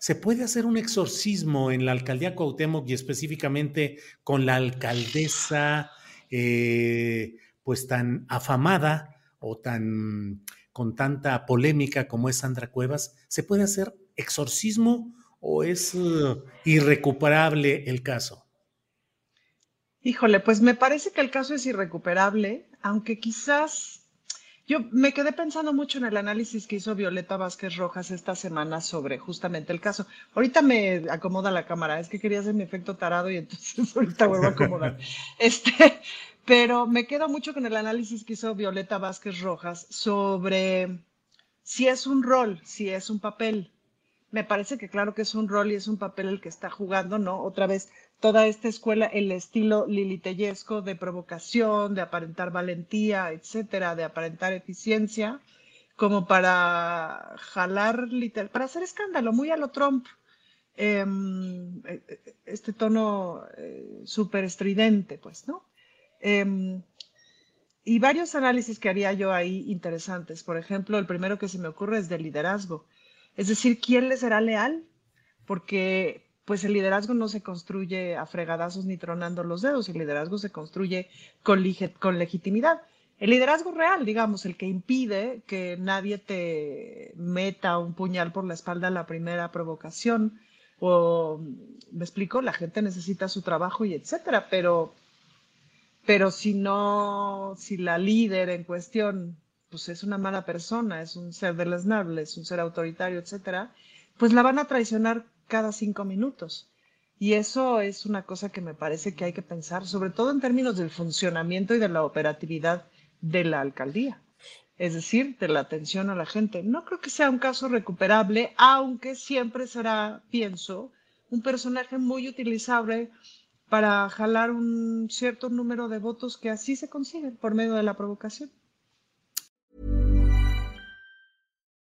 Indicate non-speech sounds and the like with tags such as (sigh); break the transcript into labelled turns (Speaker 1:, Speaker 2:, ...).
Speaker 1: ¿Se puede hacer un exorcismo en la alcaldía Cuauhtémoc y específicamente con la alcaldesa eh, pues tan afamada o tan con tanta polémica como es Sandra Cuevas? ¿Se puede hacer exorcismo o es uh, irrecuperable el caso?
Speaker 2: Híjole, pues me parece que el caso es irrecuperable, aunque quizás yo me quedé pensando mucho en el análisis que hizo Violeta Vázquez Rojas esta semana sobre justamente el caso. Ahorita me acomoda la cámara, es que quería hacer mi efecto tarado y entonces (laughs) ahorita vuelvo a acomodar. (laughs) Este, pero me quedo mucho con el análisis que hizo Violeta Vázquez Rojas sobre si es un rol, si es un papel. Me parece que claro que es un rol y es un papel el que está jugando, ¿no? Otra vez, toda esta escuela, el estilo lilitellesco de provocación, de aparentar valentía, etcétera, de aparentar eficiencia, como para jalar, literal, para hacer escándalo, muy a lo Trump. Em, e, e, este tono eh, súper estridente, pues, ¿no? Em, y varios análisis que haría yo ahí interesantes. Por ejemplo, el primero que se me ocurre es de liderazgo. Es decir, ¿quién le será leal? Porque pues el liderazgo no se construye a fregadazos ni tronando los dedos, el liderazgo se construye con, con legitimidad. El liderazgo real, digamos, el que impide que nadie te meta un puñal por la espalda a la primera provocación, o, me explico, la gente necesita su trabajo y etcétera, pero, pero si no, si la líder en cuestión, pues es una mala persona, es un ser deleznable, es un ser autoritario, etcétera, pues la van a traicionar cada cinco minutos. Y eso es una cosa que me parece que hay que pensar, sobre todo en términos del funcionamiento y de la operatividad de la alcaldía. Es decir, de la atención a la gente. No creo que sea un caso recuperable, aunque siempre será, pienso, un personaje muy utilizable para jalar un cierto número de votos que así se consiguen por medio de la provocación.